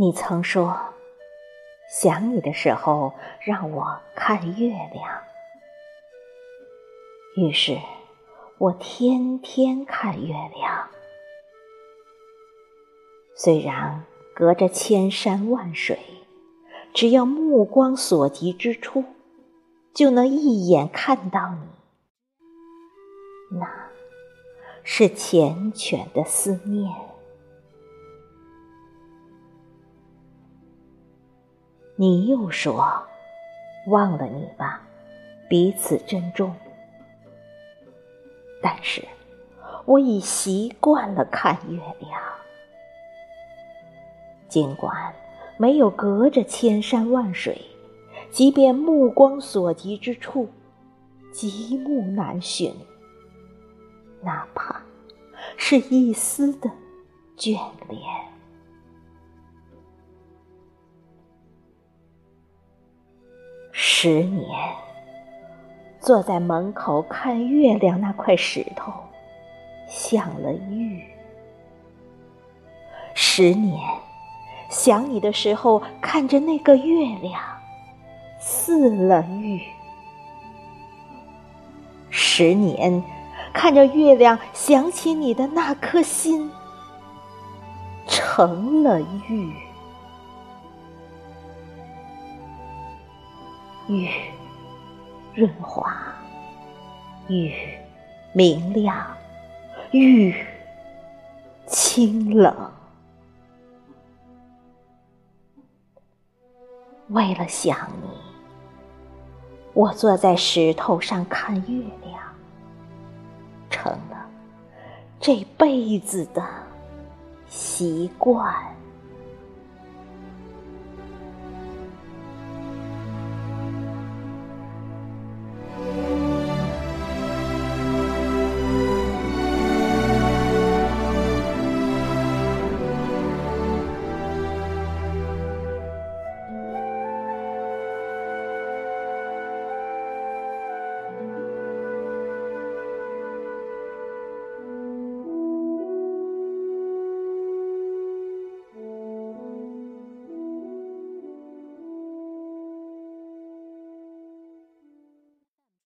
你曾说，想你的时候让我看月亮，于是我天天看月亮。虽然隔着千山万水，只要目光所及之处，就能一眼看到你，那是缱绻的思念。你又说：“忘了你吧，彼此珍重。”但是，我已习惯了看月亮。尽管没有隔着千山万水，即便目光所及之处，极目难寻，哪怕是一丝的眷恋。十年，坐在门口看月亮那块石头，像了玉。十年，想你的时候看着那个月亮，似了玉。十年，看着月亮想起你的那颗心，成了玉。雨润滑，雨明亮，雨清冷。为了想你，我坐在石头上看月亮，成了这辈子的习惯。